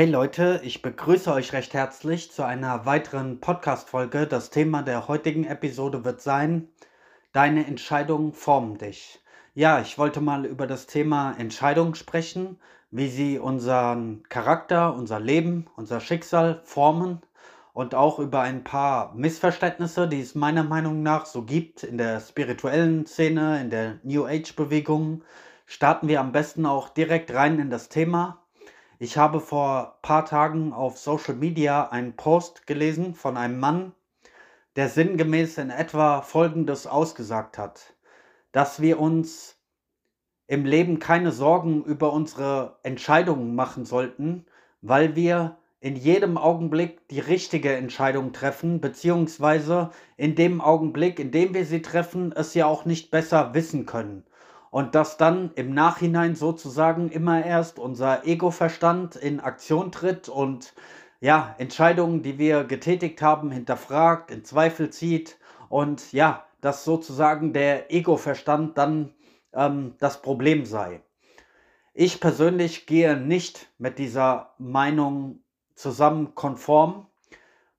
Hey Leute, ich begrüße euch recht herzlich zu einer weiteren Podcast-Folge. Das Thema der heutigen Episode wird sein: Deine Entscheidungen formen dich. Ja, ich wollte mal über das Thema Entscheidungen sprechen, wie sie unseren Charakter, unser Leben, unser Schicksal formen und auch über ein paar Missverständnisse, die es meiner Meinung nach so gibt in der spirituellen Szene, in der New Age-Bewegung. Starten wir am besten auch direkt rein in das Thema. Ich habe vor ein paar Tagen auf Social Media einen Post gelesen von einem Mann, der sinngemäß in etwa Folgendes ausgesagt hat, dass wir uns im Leben keine Sorgen über unsere Entscheidungen machen sollten, weil wir in jedem Augenblick die richtige Entscheidung treffen, beziehungsweise in dem Augenblick, in dem wir sie treffen, es ja auch nicht besser wissen können und dass dann im Nachhinein sozusagen immer erst unser Ego-Verstand in Aktion tritt und ja, Entscheidungen, die wir getätigt haben, hinterfragt, in Zweifel zieht und ja, dass sozusagen der Ego-Verstand dann ähm, das Problem sei. Ich persönlich gehe nicht mit dieser Meinung zusammen konform,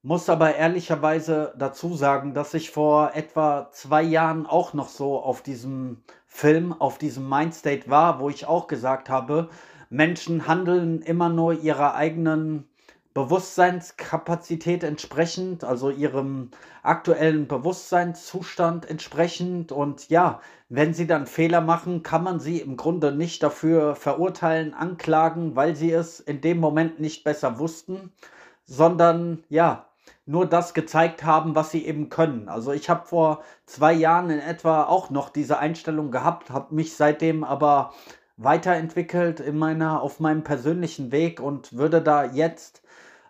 muss aber ehrlicherweise dazu sagen, dass ich vor etwa zwei Jahren auch noch so auf diesem Film, auf diesem Mindstate war, wo ich auch gesagt habe, Menschen handeln immer nur ihrer eigenen Bewusstseinskapazität entsprechend, also ihrem aktuellen Bewusstseinszustand entsprechend. Und ja, wenn sie dann Fehler machen, kann man sie im Grunde nicht dafür verurteilen, anklagen, weil sie es in dem Moment nicht besser wussten, sondern ja, nur das gezeigt haben, was sie eben können. Also ich habe vor zwei Jahren in etwa auch noch diese Einstellung gehabt, habe mich seitdem aber weiterentwickelt in meiner, auf meinem persönlichen Weg und würde da jetzt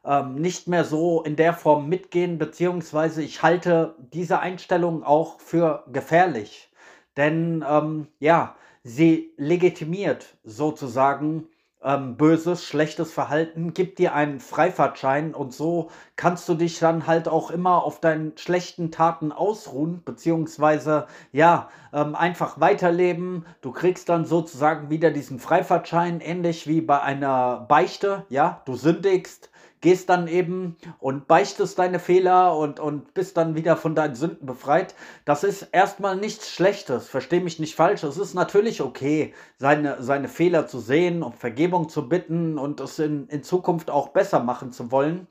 ähm, nicht mehr so in der Form mitgehen, beziehungsweise ich halte diese Einstellung auch für gefährlich. Denn ähm, ja, sie legitimiert sozusagen ähm, böses, schlechtes Verhalten, gibt dir einen Freifahrtschein und so kannst du dich dann halt auch immer auf deinen schlechten Taten ausruhen, beziehungsweise ja, ähm, einfach weiterleben. Du kriegst dann sozusagen wieder diesen Freifahrtschein, ähnlich wie bei einer Beichte, ja, du sündigst, gehst dann eben und beichtest deine Fehler und, und bist dann wieder von deinen Sünden befreit. Das ist erstmal nichts Schlechtes, versteh mich nicht falsch. Es ist natürlich okay, seine, seine Fehler zu sehen, um Vergebung zu bitten und es in, in Zukunft auch besser machen zu wollen.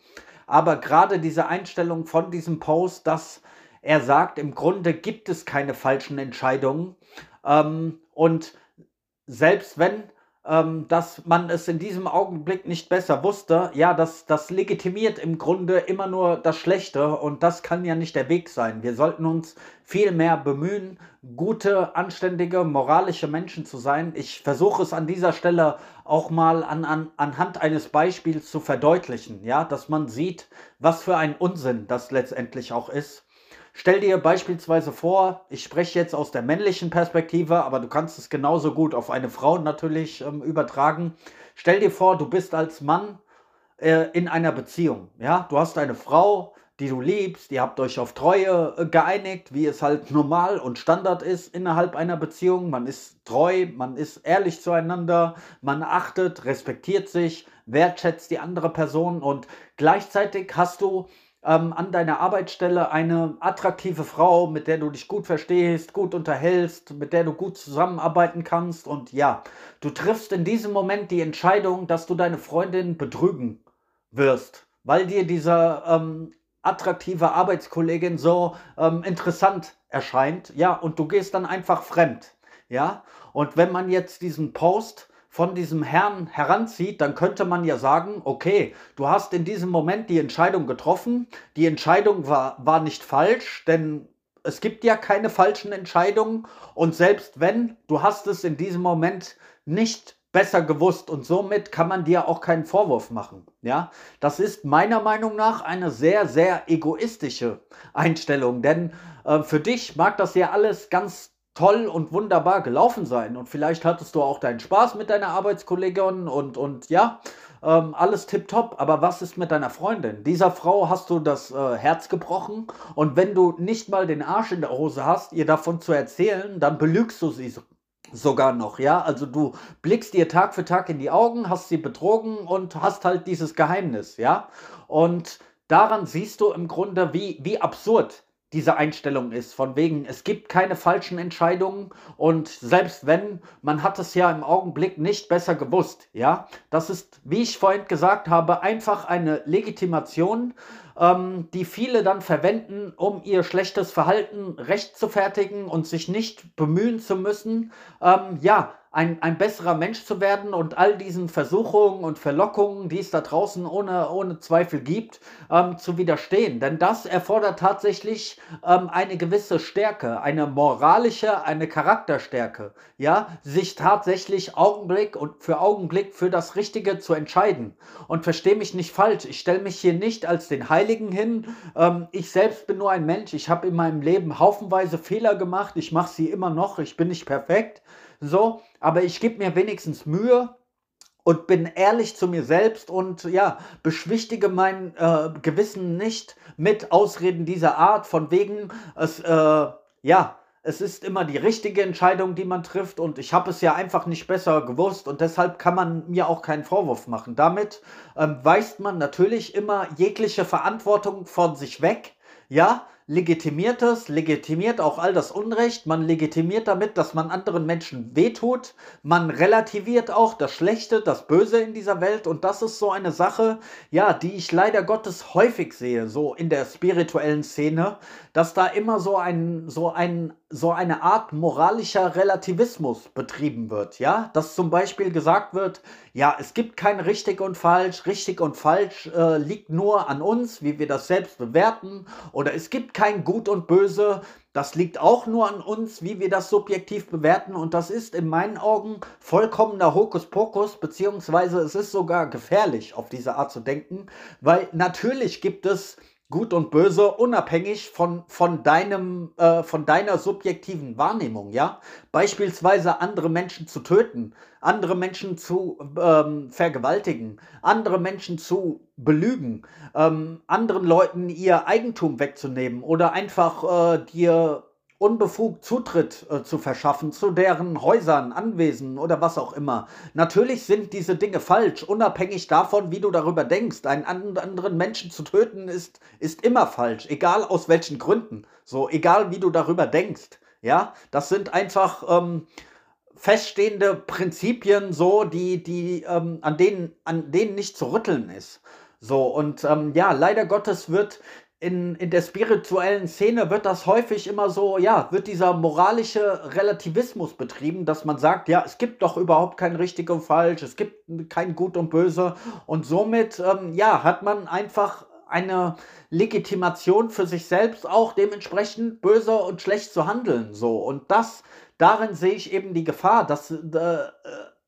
Aber gerade diese Einstellung von diesem Post, dass er sagt, im Grunde gibt es keine falschen Entscheidungen. Ähm, und selbst wenn ähm, dass man es in diesem Augenblick nicht besser wusste, ja, das, das legitimiert im Grunde immer nur das Schlechte und das kann ja nicht der Weg sein. Wir sollten uns viel mehr bemühen, gute, anständige, moralische Menschen zu sein. Ich versuche es an dieser Stelle auch mal an, an, anhand eines Beispiels zu verdeutlichen, ja, dass man sieht, was für ein Unsinn das letztendlich auch ist. Stell dir beispielsweise vor, ich spreche jetzt aus der männlichen Perspektive, aber du kannst es genauso gut auf eine Frau natürlich ähm, übertragen. Stell dir vor, du bist als Mann äh, in einer Beziehung. Ja, du hast eine Frau, die du liebst, ihr habt euch auf Treue äh, geeinigt, wie es halt normal und Standard ist innerhalb einer Beziehung. Man ist treu, man ist ehrlich zueinander, man achtet, respektiert sich, wertschätzt die andere Person und gleichzeitig hast du ähm, an deiner Arbeitsstelle eine attraktive Frau, mit der du dich gut verstehst, gut unterhältst, mit der du gut zusammenarbeiten kannst. Und ja, du triffst in diesem Moment die Entscheidung, dass du deine Freundin betrügen wirst, weil dir diese ähm, attraktive Arbeitskollegin so ähm, interessant erscheint. Ja, und du gehst dann einfach fremd. Ja, und wenn man jetzt diesen Post von diesem Herrn heranzieht, dann könnte man ja sagen, okay, du hast in diesem Moment die Entscheidung getroffen. Die Entscheidung war, war nicht falsch, denn es gibt ja keine falschen Entscheidungen. Und selbst wenn, du hast es in diesem Moment nicht besser gewusst und somit kann man dir auch keinen Vorwurf machen. Ja, das ist meiner Meinung nach eine sehr, sehr egoistische Einstellung, denn äh, für dich mag das ja alles ganz toll und wunderbar gelaufen sein. Und vielleicht hattest du auch deinen Spaß mit deiner Arbeitskollegin und, und ja, ähm, alles tipptopp. Aber was ist mit deiner Freundin? Dieser Frau hast du das äh, Herz gebrochen. Und wenn du nicht mal den Arsch in der Hose hast, ihr davon zu erzählen, dann belügst du sie Sogar noch, ja. Also du blickst ihr Tag für Tag in die Augen, hast sie betrogen und hast halt dieses Geheimnis, ja. Und daran siehst du im Grunde, wie, wie absurd diese Einstellung ist. Von wegen, es gibt keine falschen Entscheidungen und selbst wenn, man hat es ja im Augenblick nicht besser gewusst, ja. Das ist, wie ich vorhin gesagt habe, einfach eine Legitimation ähm, die viele dann verwenden, um ihr schlechtes Verhalten rechtfertigen und sich nicht bemühen zu müssen, ähm, ja, ein, ein besserer Mensch zu werden und all diesen Versuchungen und Verlockungen, die es da draußen ohne, ohne Zweifel gibt, ähm, zu widerstehen. Denn das erfordert tatsächlich ähm, eine gewisse Stärke, eine moralische, eine Charakterstärke, ja, sich tatsächlich Augenblick und für Augenblick für das Richtige zu entscheiden. Und verstehe mich nicht falsch, ich stelle mich hier nicht als den Heiligen hin. Ähm, ich selbst bin nur ein Mensch, ich habe in meinem Leben haufenweise Fehler gemacht, ich mache sie immer noch, ich bin nicht perfekt. So, aber ich gebe mir wenigstens Mühe und bin ehrlich zu mir selbst und ja, beschwichtige mein äh, Gewissen nicht mit Ausreden dieser Art, von wegen, es, äh, ja, es ist immer die richtige Entscheidung, die man trifft und ich habe es ja einfach nicht besser gewusst und deshalb kann man mir auch keinen Vorwurf machen. Damit ähm, weist man natürlich immer jegliche Verantwortung von sich weg, ja, legitimiert es, legitimiert auch all das Unrecht, man legitimiert damit, dass man anderen Menschen wehtut, man relativiert auch das Schlechte, das Böse in dieser Welt. Und das ist so eine Sache, ja, die ich leider Gottes häufig sehe, so in der spirituellen Szene, dass da immer so ein, so ein, so eine Art moralischer Relativismus betrieben wird, ja, dass zum Beispiel gesagt wird, ja, es gibt kein richtig und falsch, richtig und falsch äh, liegt nur an uns, wie wir das selbst bewerten oder es gibt kein Gut und Böse. Das liegt auch nur an uns, wie wir das subjektiv bewerten. Und das ist in meinen Augen vollkommener Hokuspokus, beziehungsweise es ist sogar gefährlich, auf diese Art zu denken, weil natürlich gibt es Gut und Böse unabhängig von, von, deinem, äh, von deiner subjektiven Wahrnehmung, ja? Beispielsweise andere Menschen zu töten, andere Menschen zu ähm, vergewaltigen, andere Menschen zu belügen, ähm, anderen Leuten ihr Eigentum wegzunehmen oder einfach äh, dir unbefugt Zutritt äh, zu verschaffen zu deren Häusern, Anwesen oder was auch immer. Natürlich sind diese Dinge falsch, unabhängig davon, wie du darüber denkst. Einen anderen Menschen zu töten ist, ist immer falsch, egal aus welchen Gründen. So, egal wie du darüber denkst. Ja, das sind einfach ähm, feststehende Prinzipien, so, die, die, ähm, an, denen, an denen nicht zu rütteln ist. So, und ähm, ja, leider Gottes wird in, in der spirituellen Szene wird das häufig immer so, ja, wird dieser moralische Relativismus betrieben, dass man sagt, ja, es gibt doch überhaupt kein richtig und falsch, es gibt kein gut und böse. Und somit, ähm, ja, hat man einfach eine Legitimation für sich selbst auch dementsprechend böse und schlecht zu handeln, so. Und das, darin sehe ich eben die Gefahr, dass äh,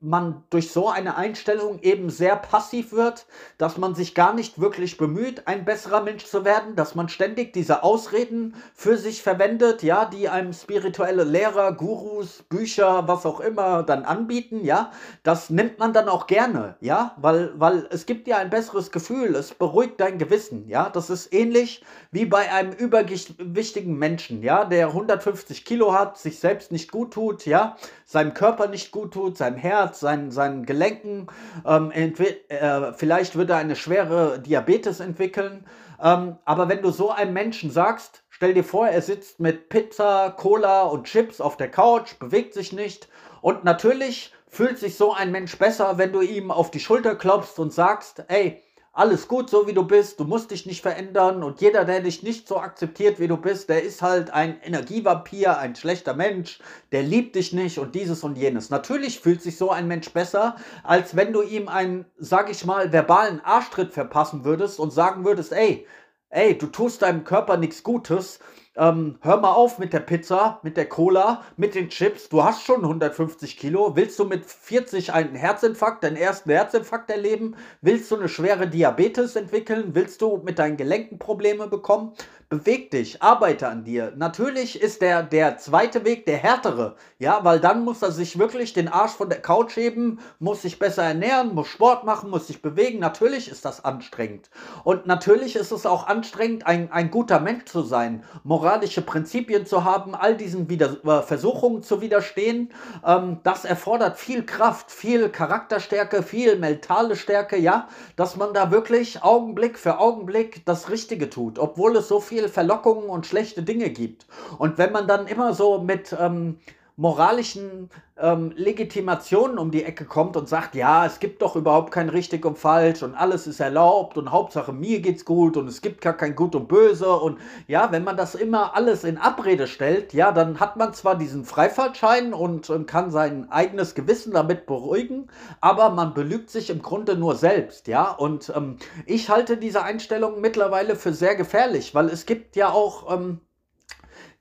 man durch so eine Einstellung eben sehr passiv wird, dass man sich gar nicht wirklich bemüht, ein besserer Mensch zu werden, dass man ständig diese Ausreden für sich verwendet, ja, die einem spirituelle Lehrer, Gurus, Bücher, was auch immer dann anbieten, ja, das nimmt man dann auch gerne, ja, weil, weil es gibt dir ein besseres Gefühl, es beruhigt dein Gewissen, ja, das ist ähnlich wie bei einem übergewichtigen Menschen, ja, der 150 Kilo hat, sich selbst nicht gut tut, ja, seinem Körper nicht gut tut, seinem Herz, seinen, seinen Gelenken. Ähm, äh, vielleicht wird er eine schwere Diabetes entwickeln. Ähm, aber wenn du so einem Menschen sagst, stell dir vor, er sitzt mit Pizza, Cola und Chips auf der Couch, bewegt sich nicht. Und natürlich fühlt sich so ein Mensch besser, wenn du ihm auf die Schulter klopfst und sagst, ey, alles gut, so wie du bist, du musst dich nicht verändern und jeder, der dich nicht so akzeptiert, wie du bist, der ist halt ein Energievampir, ein schlechter Mensch, der liebt dich nicht und dieses und jenes. Natürlich fühlt sich so ein Mensch besser, als wenn du ihm einen, sag ich mal, verbalen Arschtritt verpassen würdest und sagen würdest, ey, ey, du tust deinem Körper nichts Gutes, ähm, hör mal auf mit der Pizza, mit der Cola, mit den Chips. Du hast schon 150 Kilo. Willst du mit 40 einen Herzinfarkt, deinen ersten Herzinfarkt erleben? Willst du eine schwere Diabetes entwickeln? Willst du mit deinen Gelenken Probleme bekommen? Beweg dich, arbeite an dir. Natürlich ist der, der zweite Weg der härtere, ja, weil dann muss er sich wirklich den Arsch von der Couch heben, muss sich besser ernähren, muss Sport machen, muss sich bewegen. Natürlich ist das anstrengend. Und natürlich ist es auch anstrengend, ein, ein guter Mensch zu sein, moralische Prinzipien zu haben, all diesen Wider äh, Versuchungen zu widerstehen, ähm, das erfordert viel Kraft, viel Charakterstärke, viel mentale Stärke, ja, dass man da wirklich Augenblick für Augenblick das Richtige tut, obwohl es so viel Verlockungen und schlechte Dinge gibt. Und wenn man dann immer so mit ähm, moralischen ähm, Legitimationen um die Ecke kommt und sagt, ja, es gibt doch überhaupt kein richtig und falsch und alles ist erlaubt und Hauptsache mir geht's gut und es gibt gar kein gut und böse und ja, wenn man das immer alles in Abrede stellt, ja, dann hat man zwar diesen Freifahrtschein und, und kann sein eigenes Gewissen damit beruhigen, aber man belügt sich im Grunde nur selbst, ja, und ähm, ich halte diese Einstellung mittlerweile für sehr gefährlich, weil es gibt ja auch ähm,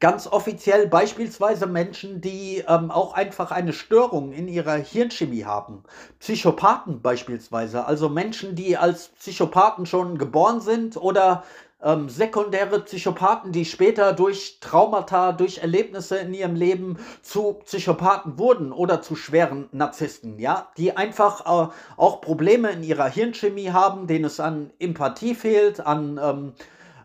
ganz offiziell beispielsweise Menschen, die ähm, auch einfach eine Störung in ihrer Hirnchemie haben. Psychopathen beispielsweise, also Menschen, die als Psychopathen schon geboren sind oder ähm, sekundäre Psychopathen, die später durch Traumata, durch Erlebnisse in ihrem Leben zu Psychopathen wurden oder zu schweren Narzissten, ja, die einfach äh, auch Probleme in ihrer Hirnchemie haben, denen es an Empathie fehlt, an ähm,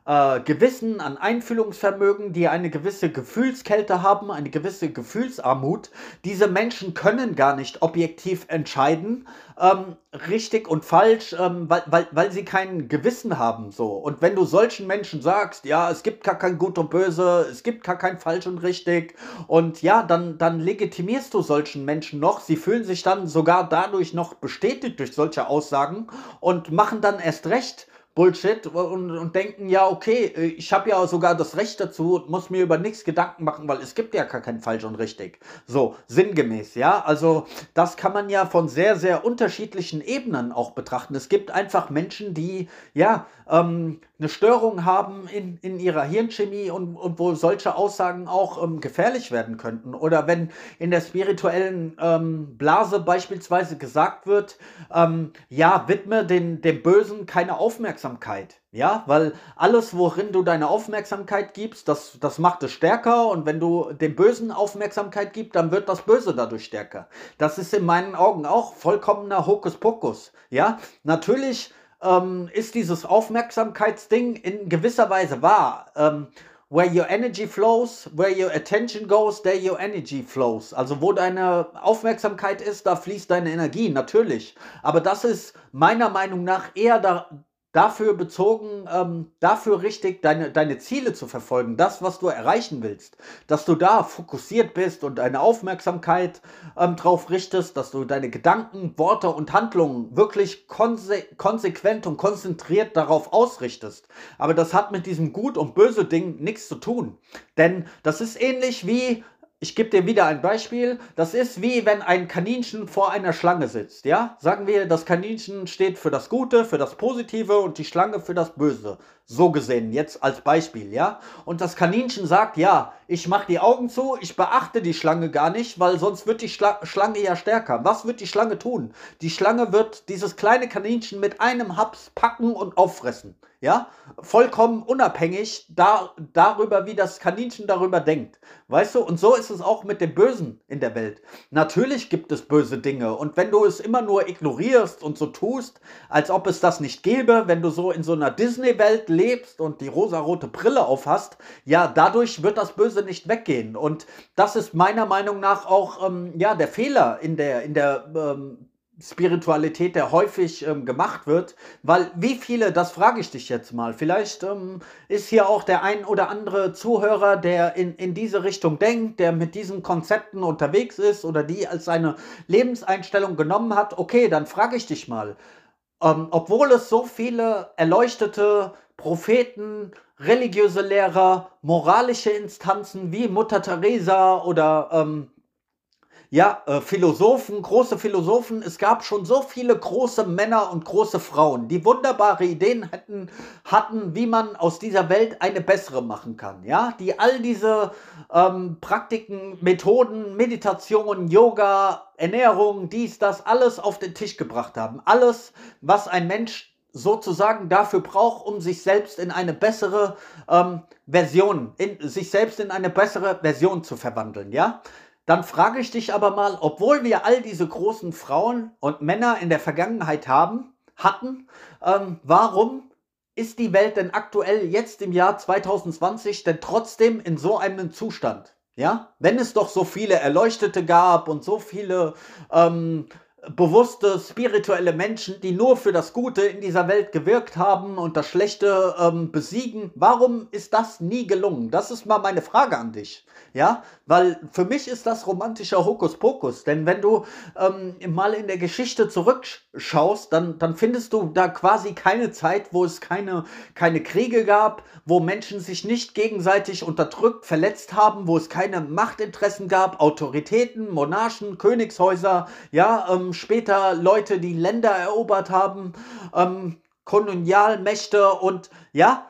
äh, Gewissen, an Einfühlungsvermögen, die eine gewisse Gefühlskälte haben, eine gewisse Gefühlsarmut. Diese Menschen können gar nicht objektiv entscheiden, ähm, richtig und falsch, ähm, weil, weil, weil sie kein Gewissen haben. So. Und wenn du solchen Menschen sagst, ja, es gibt gar kein Gut und Böse, es gibt gar kein Falsch und Richtig, und ja, dann, dann legitimierst du solchen Menschen noch. Sie fühlen sich dann sogar dadurch noch bestätigt durch solche Aussagen und machen dann erst recht Bullshit und, und denken, ja, okay, äh, ich habe ja sogar das Recht dazu und muss mir über nichts Gedanken machen, weil es gibt ja gar kein falsch und richtig. So, sinngemäß, ja. Also das kann man ja von sehr, sehr unterschiedlichen Ebenen auch betrachten. Es gibt einfach Menschen, die, ja, ähm, eine Störung haben in, in ihrer Hirnchemie und, und wo solche Aussagen auch ähm, gefährlich werden könnten. Oder wenn in der spirituellen ähm, Blase beispielsweise gesagt wird, ähm, ja, widme den, dem Bösen keine Aufmerksamkeit. Ja, weil alles, worin du deine Aufmerksamkeit gibst, das, das macht es stärker und wenn du dem Bösen Aufmerksamkeit gibst, dann wird das Böse dadurch stärker. Das ist in meinen Augen auch vollkommener Hokuspokus. Ja, natürlich ähm, ist dieses Aufmerksamkeitsding in gewisser Weise wahr. Ähm, where your energy flows, where your attention goes, there your energy flows. Also wo deine Aufmerksamkeit ist, da fließt deine Energie, natürlich. Aber das ist meiner Meinung nach eher da, dafür bezogen, ähm, dafür richtig deine, deine Ziele zu verfolgen, das, was du erreichen willst, dass du da fokussiert bist und deine Aufmerksamkeit ähm, drauf richtest, dass du deine Gedanken, Worte und Handlungen wirklich konse konsequent und konzentriert darauf ausrichtest. Aber das hat mit diesem Gut und Böse Ding nichts zu tun. Denn das ist ähnlich wie ich gebe dir wieder ein Beispiel. Das ist wie wenn ein Kaninchen vor einer Schlange sitzt. Ja, sagen wir, das Kaninchen steht für das Gute, für das Positive und die Schlange für das Böse. So gesehen, jetzt als Beispiel, ja. Und das Kaninchen sagt, ja, ich mache die Augen zu, ich beachte die Schlange gar nicht, weil sonst wird die Schla Schlange ja stärker. Was wird die Schlange tun? Die Schlange wird dieses kleine Kaninchen mit einem Haps packen und auffressen ja, vollkommen unabhängig da, darüber, wie das Kaninchen darüber denkt. Weißt du, und so ist es auch mit dem Bösen in der Welt. Natürlich gibt es böse Dinge und wenn du es immer nur ignorierst und so tust, als ob es das nicht gäbe, wenn du so in so einer Disney-Welt lebst und die rosarote Brille aufhast, ja, dadurch wird das Böse nicht weggehen. Und das ist meiner Meinung nach auch, ähm, ja, der Fehler in der, in der ähm, Spiritualität, der häufig ähm, gemacht wird, weil wie viele, das frage ich dich jetzt mal, vielleicht ähm, ist hier auch der ein oder andere Zuhörer, der in, in diese Richtung denkt, der mit diesen Konzepten unterwegs ist oder die als seine Lebenseinstellung genommen hat, okay, dann frage ich dich mal, ähm, obwohl es so viele erleuchtete Propheten, religiöse Lehrer, moralische Instanzen wie Mutter Teresa oder ähm, ja, äh, Philosophen, große Philosophen. Es gab schon so viele große Männer und große Frauen, die wunderbare Ideen hätten, hatten, wie man aus dieser Welt eine bessere machen kann. Ja, die all diese ähm, Praktiken, Methoden, Meditation, Yoga, Ernährung, dies, das, alles auf den Tisch gebracht haben. Alles, was ein Mensch sozusagen dafür braucht, um sich selbst in eine bessere ähm, Version, in, sich selbst in eine bessere Version zu verwandeln, ja? Dann frage ich dich aber mal, obwohl wir all diese großen Frauen und Männer in der Vergangenheit haben, hatten, ähm, warum ist die Welt denn aktuell jetzt im Jahr 2020 denn trotzdem in so einem Zustand? Ja, wenn es doch so viele Erleuchtete gab und so viele ähm, bewusste, spirituelle Menschen, die nur für das Gute in dieser Welt gewirkt haben und das Schlechte ähm, besiegen. Warum ist das nie gelungen? Das ist mal meine Frage an dich. Ja, weil für mich ist das romantischer Hokuspokus. Denn wenn du ähm, mal in der Geschichte zurückschaust, dann, dann findest du da quasi keine Zeit, wo es keine, keine Kriege gab, wo Menschen sich nicht gegenseitig unterdrückt, verletzt haben, wo es keine Machtinteressen gab, Autoritäten, Monarchen, Königshäuser, ja, ähm, später Leute, die Länder erobert haben, ähm, Kolonialmächte und ja,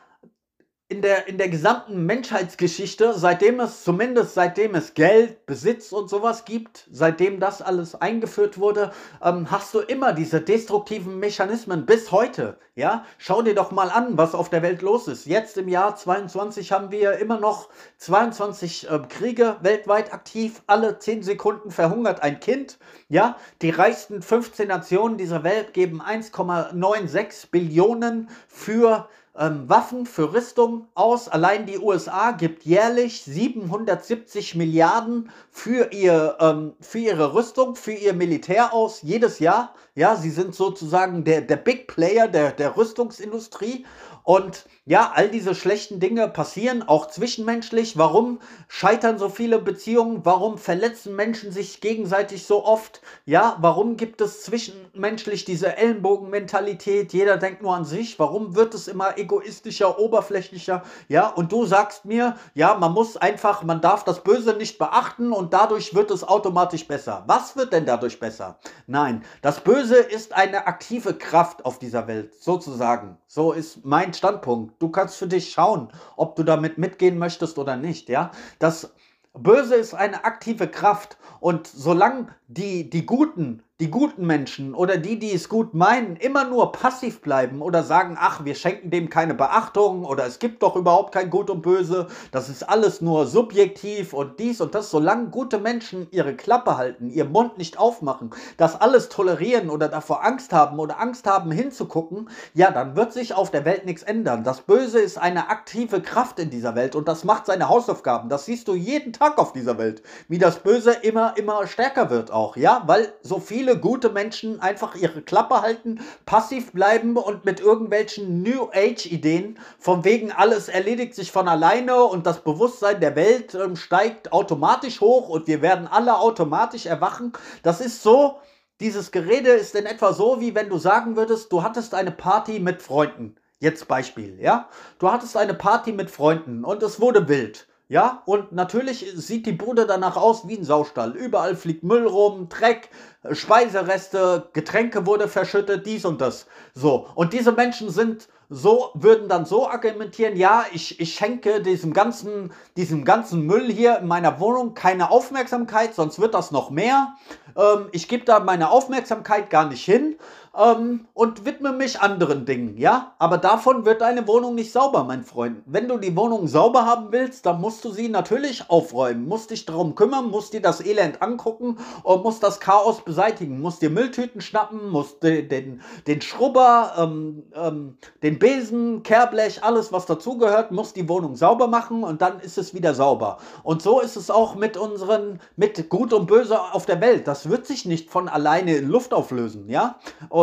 in der, in der gesamten Menschheitsgeschichte, seitdem es, zumindest seitdem es Geld, Besitz und sowas gibt, seitdem das alles eingeführt wurde, ähm, hast du immer diese destruktiven Mechanismen bis heute. Ja, schau dir doch mal an, was auf der Welt los ist. Jetzt im Jahr 22 haben wir immer noch 22 äh, Kriege weltweit aktiv. Alle 10 Sekunden verhungert ein Kind. Ja, die reichsten 15 Nationen dieser Welt geben 1,96 Billionen für ähm, Waffen für Rüstung aus. Allein die USA gibt jährlich 770 Milliarden für, ihr, ähm, für ihre Rüstung, für ihr Militär aus, jedes Jahr. Ja, sie sind sozusagen der, der Big Player der, der Rüstungsindustrie. Und ja, all diese schlechten Dinge passieren, auch zwischenmenschlich. Warum scheitern so viele Beziehungen? Warum verletzen Menschen sich gegenseitig so oft? Ja, warum gibt es zwischenmenschlich diese Ellenbogenmentalität? Jeder denkt nur an sich. Warum wird es immer egoistischer, oberflächlicher? Ja, und du sagst mir, ja, man muss einfach, man darf das Böse nicht beachten und dadurch wird es automatisch besser. Was wird denn dadurch besser? Nein, das Böse ist eine aktive Kraft auf dieser Welt, sozusagen. So ist mein Standpunkt. Du kannst für dich schauen, ob du damit mitgehen möchtest oder nicht, ja? Das Böse ist eine aktive Kraft und solange die, die Guten die guten Menschen oder die, die es gut meinen, immer nur passiv bleiben oder sagen, ach, wir schenken dem keine Beachtung oder es gibt doch überhaupt kein Gut und Böse, das ist alles nur subjektiv und dies und das, solange gute Menschen ihre Klappe halten, ihr Mund nicht aufmachen, das alles tolerieren oder davor Angst haben oder Angst haben hinzugucken, ja, dann wird sich auf der Welt nichts ändern. Das Böse ist eine aktive Kraft in dieser Welt und das macht seine Hausaufgaben. Das siehst du jeden Tag auf dieser Welt, wie das Böse immer, immer stärker wird auch, ja, weil so viele viele gute Menschen einfach ihre Klappe halten, passiv bleiben und mit irgendwelchen New Age-Ideen, von wegen alles erledigt sich von alleine und das Bewusstsein der Welt ähm, steigt automatisch hoch und wir werden alle automatisch erwachen. Das ist so, dieses Gerede ist in etwa so, wie wenn du sagen würdest, du hattest eine Party mit Freunden. Jetzt Beispiel, ja? Du hattest eine Party mit Freunden und es wurde wild. Ja, und natürlich sieht die Bude danach aus wie ein Saustall. Überall fliegt Müll rum, Dreck, Speisereste, Getränke wurde verschüttet, dies und das. So, und diese Menschen sind so, würden dann so argumentieren, ja, ich, ich schenke diesem ganzen, diesem ganzen Müll hier in meiner Wohnung keine Aufmerksamkeit, sonst wird das noch mehr. Ähm, ich gebe da meine Aufmerksamkeit gar nicht hin ähm, und widme mich anderen Dingen, ja? Aber davon wird deine Wohnung nicht sauber, mein Freund. Wenn du die Wohnung sauber haben willst, dann musst du sie natürlich aufräumen, musst dich darum kümmern, musst dir das Elend angucken und musst das Chaos beseitigen, musst dir Mülltüten schnappen, musst den, den, den Schrubber, ähm, ähm, den Besen, Kehrblech, alles was dazugehört, musst die Wohnung sauber machen und dann ist es wieder sauber. Und so ist es auch mit unseren, mit Gut und Böse auf der Welt. Das wird sich nicht von alleine in Luft auflösen, ja?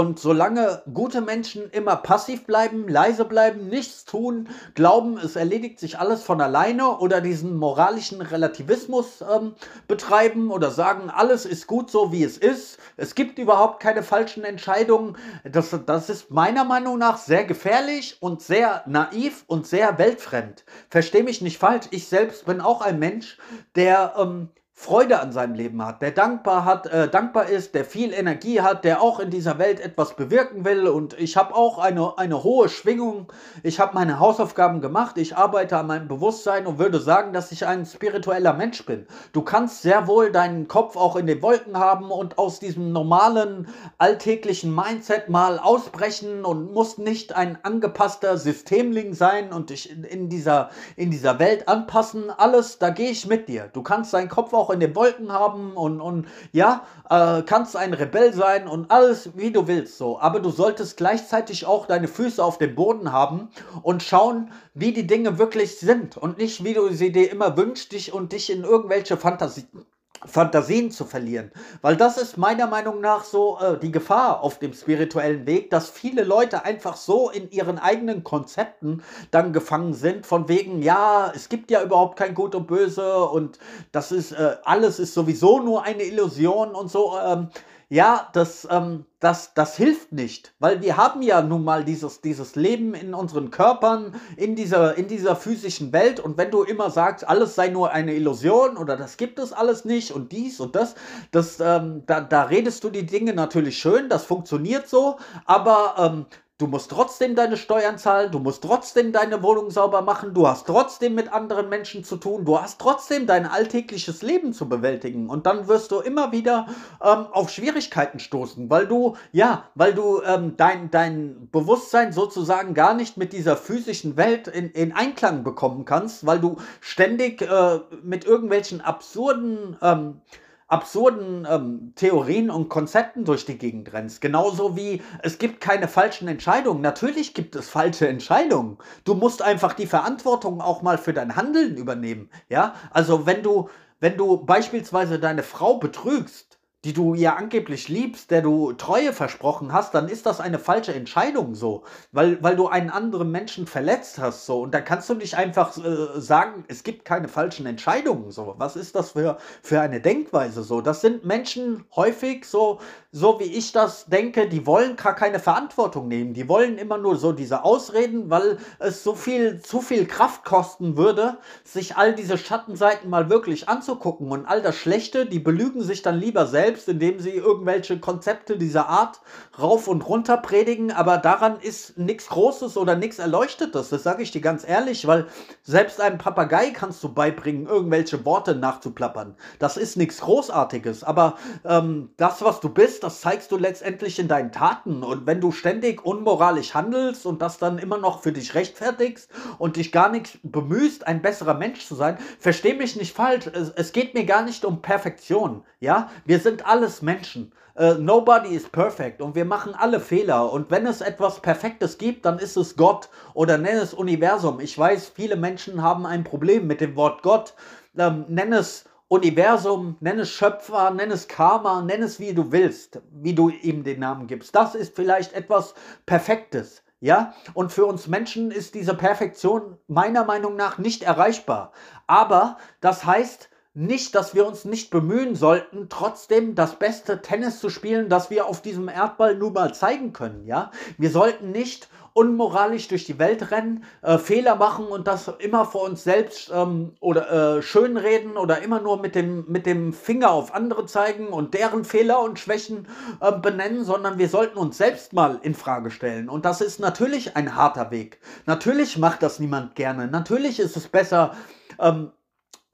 Und solange gute Menschen immer passiv bleiben, leise bleiben, nichts tun, glauben, es erledigt sich alles von alleine oder diesen moralischen Relativismus ähm, betreiben oder sagen, alles ist gut so, wie es ist, es gibt überhaupt keine falschen Entscheidungen, das, das ist meiner Meinung nach sehr gefährlich und sehr naiv und sehr weltfremd. Versteh mich nicht falsch, ich selbst bin auch ein Mensch, der ähm, Freude an seinem Leben hat, der dankbar hat, äh, dankbar ist, der viel Energie hat, der auch in dieser Welt etwas bewirken will. Und ich habe auch eine, eine hohe Schwingung. Ich habe meine Hausaufgaben gemacht. Ich arbeite an meinem Bewusstsein und würde sagen, dass ich ein spiritueller Mensch bin. Du kannst sehr wohl deinen Kopf auch in den Wolken haben und aus diesem normalen alltäglichen Mindset mal ausbrechen und musst nicht ein angepasster Systemling sein und dich in, in dieser, in dieser Welt anpassen. Alles, da gehe ich mit dir. Du kannst deinen Kopf auch auch in den Wolken haben und, und ja, äh, kannst ein Rebell sein und alles, wie du willst, so. Aber du solltest gleichzeitig auch deine Füße auf dem Boden haben und schauen, wie die Dinge wirklich sind und nicht, wie du sie dir immer wünschst, dich und dich in irgendwelche Fantasien Fantasien zu verlieren. Weil das ist meiner Meinung nach so äh, die Gefahr auf dem spirituellen Weg, dass viele Leute einfach so in ihren eigenen Konzepten dann gefangen sind, von wegen, ja, es gibt ja überhaupt kein Gut und Böse und das ist, äh, alles ist sowieso nur eine Illusion und so. Ähm, ja, das, ähm, das, das hilft nicht, weil wir haben ja nun mal dieses, dieses Leben in unseren Körpern, in dieser, in dieser physischen Welt. Und wenn du immer sagst, alles sei nur eine Illusion oder das gibt es alles nicht und dies und das, das ähm, da, da redest du die Dinge natürlich schön, das funktioniert so, aber ähm, Du musst trotzdem deine Steuern zahlen, du musst trotzdem deine Wohnung sauber machen, du hast trotzdem mit anderen Menschen zu tun, du hast trotzdem dein alltägliches Leben zu bewältigen. Und dann wirst du immer wieder ähm, auf Schwierigkeiten stoßen, weil du, ja, weil du ähm, dein, dein Bewusstsein sozusagen gar nicht mit dieser physischen Welt in, in Einklang bekommen kannst, weil du ständig äh, mit irgendwelchen absurden ähm, absurden ähm, Theorien und Konzepten durch die Gegend rennst. Genauso wie es gibt keine falschen Entscheidungen. Natürlich gibt es falsche Entscheidungen. Du musst einfach die Verantwortung auch mal für dein Handeln übernehmen. Ja, also wenn du, wenn du beispielsweise deine Frau betrügst, die du ja angeblich liebst, der du Treue versprochen hast, dann ist das eine falsche Entscheidung so, weil, weil du einen anderen Menschen verletzt hast so und da kannst du nicht einfach äh, sagen, es gibt keine falschen Entscheidungen so. Was ist das für, für eine Denkweise so? Das sind Menschen häufig so, so wie ich das denke, die wollen gar keine Verantwortung nehmen, die wollen immer nur so diese Ausreden, weil es so viel, zu viel Kraft kosten würde, sich all diese Schattenseiten mal wirklich anzugucken und all das Schlechte, die belügen sich dann lieber selbst indem sie irgendwelche Konzepte dieser Art rauf und runter predigen, aber daran ist nichts Großes oder nichts Erleuchtetes. Das sage ich dir ganz ehrlich, weil selbst einem Papagei kannst du beibringen, irgendwelche Worte nachzuplappern. Das ist nichts Großartiges, aber ähm, das, was du bist, das zeigst du letztendlich in deinen Taten. Und wenn du ständig unmoralisch handelst und das dann immer noch für dich rechtfertigst und dich gar nicht bemühst, ein besserer Mensch zu sein, versteh mich nicht falsch. Es, es geht mir gar nicht um Perfektion. Ja, wir sind alles Menschen. Uh, nobody is perfect und wir machen alle Fehler. Und wenn es etwas Perfektes gibt, dann ist es Gott oder nenn es Universum. Ich weiß, viele Menschen haben ein Problem mit dem Wort Gott. Ähm, nenn es Universum, nenn es Schöpfer, nenn es Karma, nenn es wie du willst, wie du ihm den Namen gibst. Das ist vielleicht etwas Perfektes. Ja, und für uns Menschen ist diese Perfektion meiner Meinung nach nicht erreichbar. Aber das heißt, nicht, dass wir uns nicht bemühen sollten, trotzdem das beste Tennis zu spielen, das wir auf diesem Erdball nun mal zeigen können, ja? Wir sollten nicht unmoralisch durch die Welt rennen, äh, Fehler machen und das immer vor uns selbst ähm, oder äh, schönreden oder immer nur mit dem, mit dem Finger auf andere zeigen und deren Fehler und Schwächen äh, benennen, sondern wir sollten uns selbst mal in Frage stellen. Und das ist natürlich ein harter Weg. Natürlich macht das niemand gerne. Natürlich ist es besser, ähm,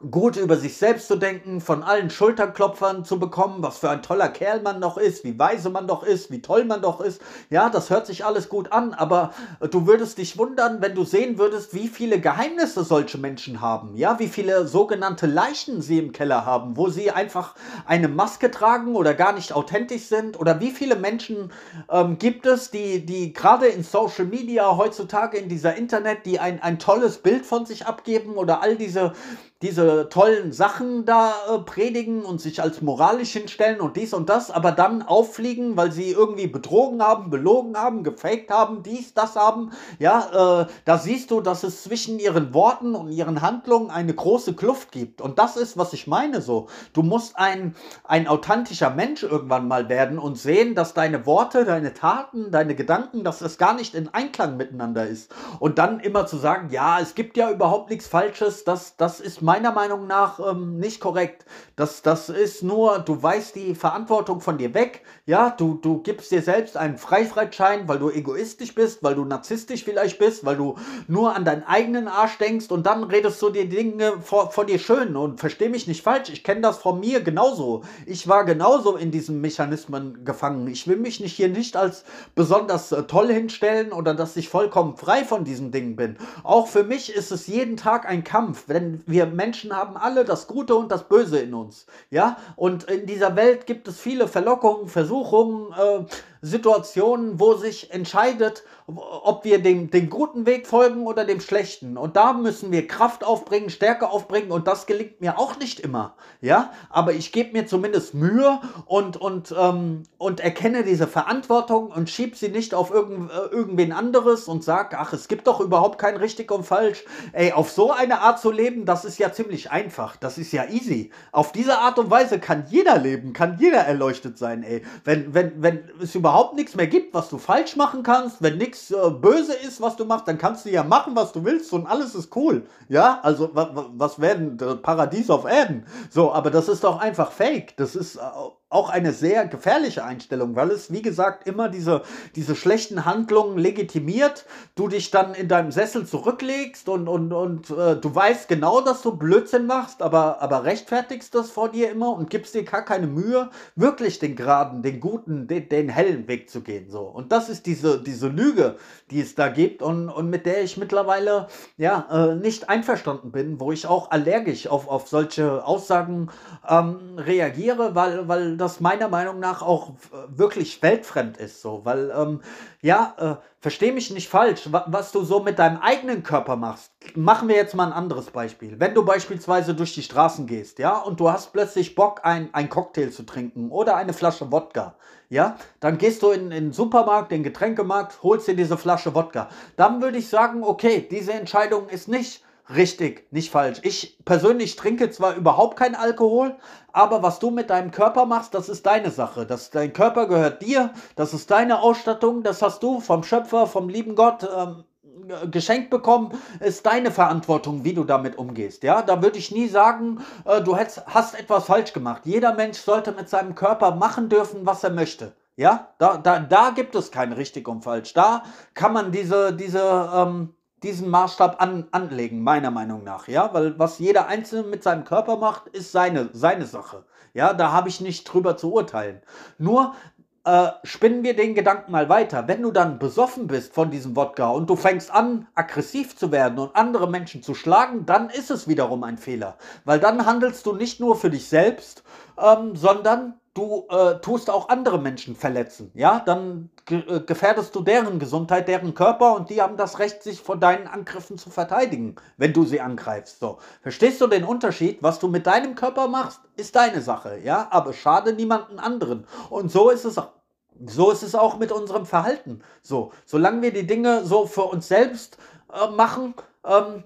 gut über sich selbst zu denken, von allen Schulterklopfern zu bekommen, was für ein toller Kerl man doch ist, wie weise man doch ist, wie toll man doch ist. Ja, das hört sich alles gut an, aber du würdest dich wundern, wenn du sehen würdest, wie viele Geheimnisse solche Menschen haben. Ja, wie viele sogenannte Leichen sie im Keller haben, wo sie einfach eine Maske tragen oder gar nicht authentisch sind. Oder wie viele Menschen ähm, gibt es, die, die gerade in Social Media heutzutage in dieser Internet, die ein, ein tolles Bild von sich abgeben oder all diese diese tollen Sachen da äh, predigen und sich als moralisch hinstellen und dies und das, aber dann auffliegen, weil sie irgendwie betrogen haben, belogen haben, gefaked haben, dies, das haben. Ja, äh, da siehst du, dass es zwischen ihren Worten und ihren Handlungen eine große Kluft gibt. Und das ist, was ich meine so. Du musst ein, ein authentischer Mensch irgendwann mal werden und sehen, dass deine Worte, deine Taten, deine Gedanken, dass es gar nicht in Einklang miteinander ist. Und dann immer zu sagen, ja, es gibt ja überhaupt nichts Falsches, das, das ist mein meiner Meinung nach ähm, nicht korrekt. Das, das ist nur, du weißt die Verantwortung von dir weg. Ja, du, du gibst dir selbst einen Freifreischein, weil du egoistisch bist, weil du narzisstisch vielleicht bist, weil du nur an deinen eigenen Arsch denkst und dann redest du dir Dinge vor, vor dir schön. Und versteh mich nicht falsch, ich kenne das von mir genauso. Ich war genauso in diesen Mechanismen gefangen. Ich will mich nicht hier nicht als besonders äh, toll hinstellen oder dass ich vollkommen frei von diesen Dingen bin. Auch für mich ist es jeden Tag ein Kampf, wenn wir Menschen haben alle das Gute und das Böse in uns. Ja, und in dieser Welt gibt es viele Verlockungen, Versuchungen, äh, Situationen, wo sich entscheidet, ob wir dem, dem guten Weg folgen oder dem schlechten. Und da müssen wir Kraft aufbringen, Stärke aufbringen und das gelingt mir auch nicht immer. Ja, aber ich gebe mir zumindest Mühe und, und, ähm, und erkenne diese Verantwortung und schieb sie nicht auf irgend, äh, irgendwen anderes und sag, ach, es gibt doch überhaupt kein richtig und falsch. Ey, auf so eine Art zu leben, das ist ja ziemlich einfach. Das ist ja easy. Auf diese Art und Weise kann jeder leben, kann jeder erleuchtet sein, ey. Wenn, wenn, wenn es überhaupt überhaupt nichts mehr gibt, was du falsch machen kannst, wenn nichts äh, böse ist, was du machst, dann kannst du ja machen, was du willst und alles ist cool. Ja, also was werden Paradies auf Erden? So, aber das ist doch einfach fake. Das ist äh, auch eine sehr gefährliche Einstellung, weil es, wie gesagt, immer diese, diese schlechten Handlungen legitimiert, du dich dann in deinem Sessel zurücklegst und, und, und äh, du weißt genau, dass du Blödsinn machst, aber, aber rechtfertigst das vor dir immer und gibst dir gar keine Mühe, wirklich den geraden, den guten, den, den hellen Weg zu gehen. So. Und das ist diese, diese Lüge, die es da gibt und, und mit der ich mittlerweile ja, äh, nicht einverstanden bin, wo ich auch allergisch auf, auf solche Aussagen ähm, reagiere, weil, weil das meiner Meinung nach auch äh, wirklich weltfremd ist, so, weil, ähm, ja, äh, versteh mich nicht falsch, wa was du so mit deinem eigenen Körper machst. Machen wir jetzt mal ein anderes Beispiel. Wenn du beispielsweise durch die Straßen gehst, ja, und du hast plötzlich Bock, ein, ein Cocktail zu trinken oder eine Flasche Wodka, ja, dann gehst du in, in den Supermarkt, den Getränkemarkt, holst dir diese Flasche Wodka. Dann würde ich sagen, okay, diese Entscheidung ist nicht Richtig, nicht falsch. Ich persönlich trinke zwar überhaupt keinen Alkohol, aber was du mit deinem Körper machst, das ist deine Sache. Das, dein Körper gehört dir, das ist deine Ausstattung, das hast du vom Schöpfer, vom lieben Gott ähm, geschenkt bekommen, ist deine Verantwortung, wie du damit umgehst. Ja, da würde ich nie sagen, äh, du hättest, hast etwas falsch gemacht. Jeder Mensch sollte mit seinem Körper machen dürfen, was er möchte. Ja, da, da, da gibt es kein richtig und falsch. Da kann man diese, diese, ähm, diesen Maßstab an, anlegen, meiner Meinung nach, ja, weil was jeder Einzelne mit seinem Körper macht, ist seine, seine Sache, ja, da habe ich nicht drüber zu urteilen. Nur äh, spinnen wir den Gedanken mal weiter. Wenn du dann besoffen bist von diesem Wodka und du fängst an, aggressiv zu werden und andere Menschen zu schlagen, dann ist es wiederum ein Fehler. Weil dann handelst du nicht nur für dich selbst, ähm, sondern du äh, tust auch andere Menschen verletzen, ja, dann ge äh, gefährdest du deren Gesundheit, deren Körper und die haben das Recht, sich vor deinen Angriffen zu verteidigen, wenn du sie angreifst. So, verstehst du den Unterschied? Was du mit deinem Körper machst, ist deine Sache, ja, aber schade niemanden anderen. Und so ist es auch. So ist es auch mit unserem Verhalten. So, solange wir die Dinge so für uns selbst äh, machen, ähm,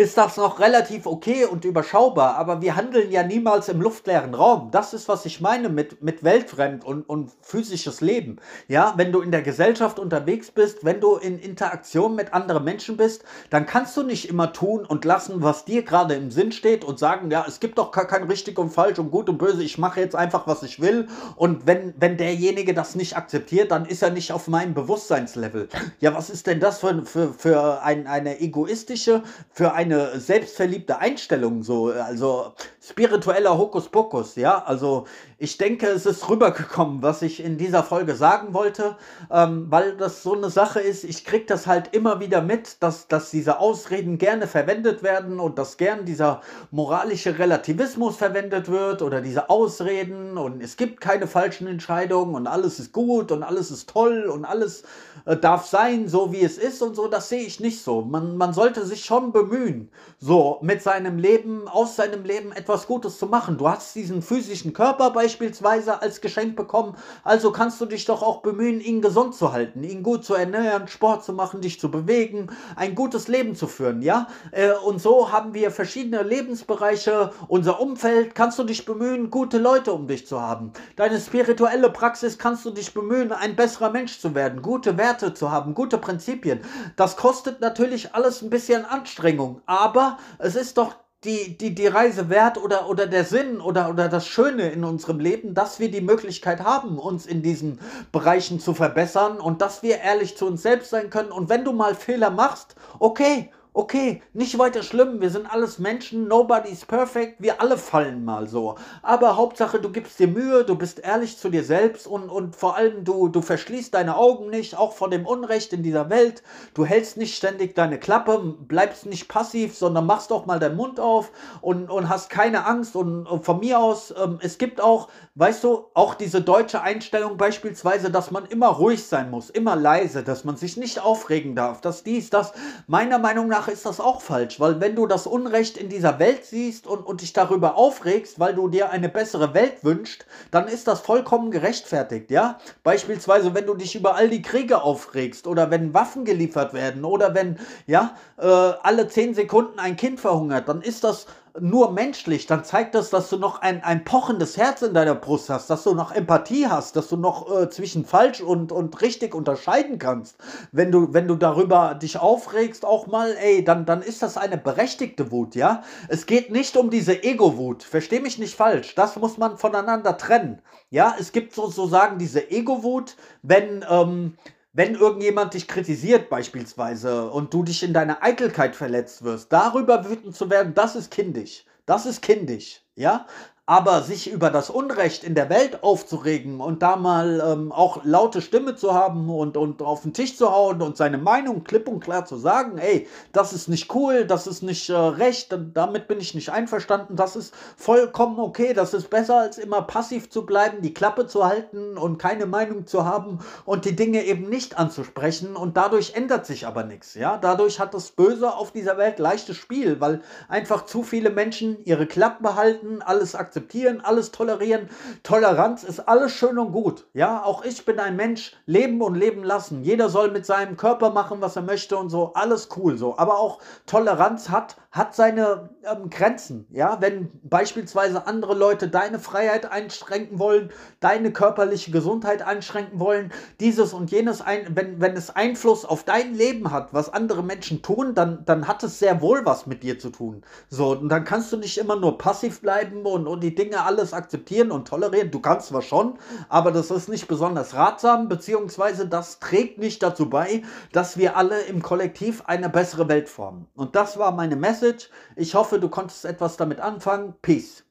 ist das noch relativ okay und überschaubar, aber wir handeln ja niemals im luftleeren Raum. Das ist, was ich meine mit, mit weltfremd und, und physisches Leben. Ja, wenn du in der Gesellschaft unterwegs bist, wenn du in Interaktion mit anderen Menschen bist, dann kannst du nicht immer tun und lassen, was dir gerade im Sinn steht und sagen, ja, es gibt doch gar kein richtig und falsch und gut und böse, ich mache jetzt einfach, was ich will und wenn, wenn derjenige das nicht akzeptiert, dann ist er nicht auf meinem Bewusstseinslevel. Ja, was ist denn das für, für, für ein, eine egoistische, für eine eine selbstverliebte Einstellung, so, also spiritueller Hokuspokus, ja. Also ich denke, es ist rübergekommen, was ich in dieser Folge sagen wollte, ähm, weil das so eine Sache ist, ich kriege das halt immer wieder mit, dass, dass diese Ausreden gerne verwendet werden und dass gern dieser moralische Relativismus verwendet wird oder diese Ausreden und es gibt keine falschen Entscheidungen und alles ist gut und alles ist toll und alles äh, darf sein, so wie es ist und so, das sehe ich nicht so. Man, man sollte sich schon bemühen, so mit seinem Leben, aus seinem Leben etwas Gutes zu machen. Du hast diesen physischen Körper bei beispielsweise als Geschenk bekommen. Also kannst du dich doch auch bemühen, ihn gesund zu halten, ihn gut zu ernähren, Sport zu machen, dich zu bewegen, ein gutes Leben zu führen, ja? Äh, und so haben wir verschiedene Lebensbereiche, unser Umfeld, kannst du dich bemühen, gute Leute um dich zu haben. Deine spirituelle Praxis kannst du dich bemühen, ein besserer Mensch zu werden, gute Werte zu haben, gute Prinzipien. Das kostet natürlich alles ein bisschen Anstrengung, aber es ist doch die, die, die Reise wert oder, oder der Sinn oder, oder das Schöne in unserem Leben, dass wir die Möglichkeit haben, uns in diesen Bereichen zu verbessern und dass wir ehrlich zu uns selbst sein können. Und wenn du mal Fehler machst, okay, Okay, nicht weiter schlimm, wir sind alles Menschen, nobody's perfect, wir alle fallen mal so. Aber Hauptsache, du gibst dir Mühe, du bist ehrlich zu dir selbst und, und vor allem du, du verschließt deine Augen nicht, auch vor dem Unrecht in dieser Welt. Du hältst nicht ständig deine Klappe, bleibst nicht passiv, sondern machst auch mal deinen Mund auf und, und hast keine Angst. Und, und von mir aus, ähm, es gibt auch, weißt du, auch diese deutsche Einstellung beispielsweise, dass man immer ruhig sein muss, immer leise, dass man sich nicht aufregen darf, dass dies, das. Meiner Meinung nach ist das auch falsch, weil wenn du das Unrecht in dieser Welt siehst und, und dich darüber aufregst, weil du dir eine bessere Welt wünschst, dann ist das vollkommen gerechtfertigt, ja? Beispielsweise, wenn du dich über all die Kriege aufregst oder wenn Waffen geliefert werden oder wenn, ja, äh, alle zehn Sekunden ein Kind verhungert, dann ist das nur menschlich, dann zeigt das, dass du noch ein, ein pochendes Herz in deiner Brust hast, dass du noch Empathie hast, dass du noch äh, zwischen falsch und, und richtig unterscheiden kannst. Wenn du, wenn du darüber dich aufregst, auch mal, ey, dann, dann ist das eine berechtigte Wut, ja? Es geht nicht um diese Ego-Wut. Versteh mich nicht falsch. Das muss man voneinander trennen. Ja, es gibt sozusagen diese Ego-Wut, wenn, ähm, wenn irgendjemand dich kritisiert beispielsweise und du dich in deiner Eitelkeit verletzt wirst, darüber wütend zu werden, das ist kindisch. Das ist kindisch, ja? Aber sich über das Unrecht in der Welt aufzuregen und da mal ähm, auch laute Stimme zu haben und, und auf den Tisch zu hauen und seine Meinung klipp und klar zu sagen, ey, das ist nicht cool, das ist nicht äh, recht, damit bin ich nicht einverstanden, das ist vollkommen okay, das ist besser als immer passiv zu bleiben, die Klappe zu halten und keine Meinung zu haben und die Dinge eben nicht anzusprechen und dadurch ändert sich aber nichts, ja? Dadurch hat das Böse auf dieser Welt leichtes Spiel, weil einfach zu viele Menschen ihre Klappe behalten, alles akzeptieren akzeptieren, alles tolerieren. Toleranz ist alles schön und gut. Ja, auch ich bin ein Mensch, leben und leben lassen. Jeder soll mit seinem Körper machen, was er möchte und so. Alles cool so. Aber auch Toleranz hat hat seine ähm, Grenzen. Ja, wenn beispielsweise andere Leute deine Freiheit einschränken wollen, deine körperliche Gesundheit einschränken wollen, dieses und jenes, ein, wenn, wenn es Einfluss auf dein Leben hat, was andere Menschen tun, dann, dann hat es sehr wohl was mit dir zu tun. So, und dann kannst du nicht immer nur passiv bleiben und, und die Dinge alles akzeptieren und tolerieren. Du kannst zwar schon, aber das ist nicht besonders ratsam, beziehungsweise das trägt nicht dazu bei, dass wir alle im Kollektiv eine bessere Welt formen. Und das war meine Message. Ich hoffe, du konntest etwas damit anfangen. Peace.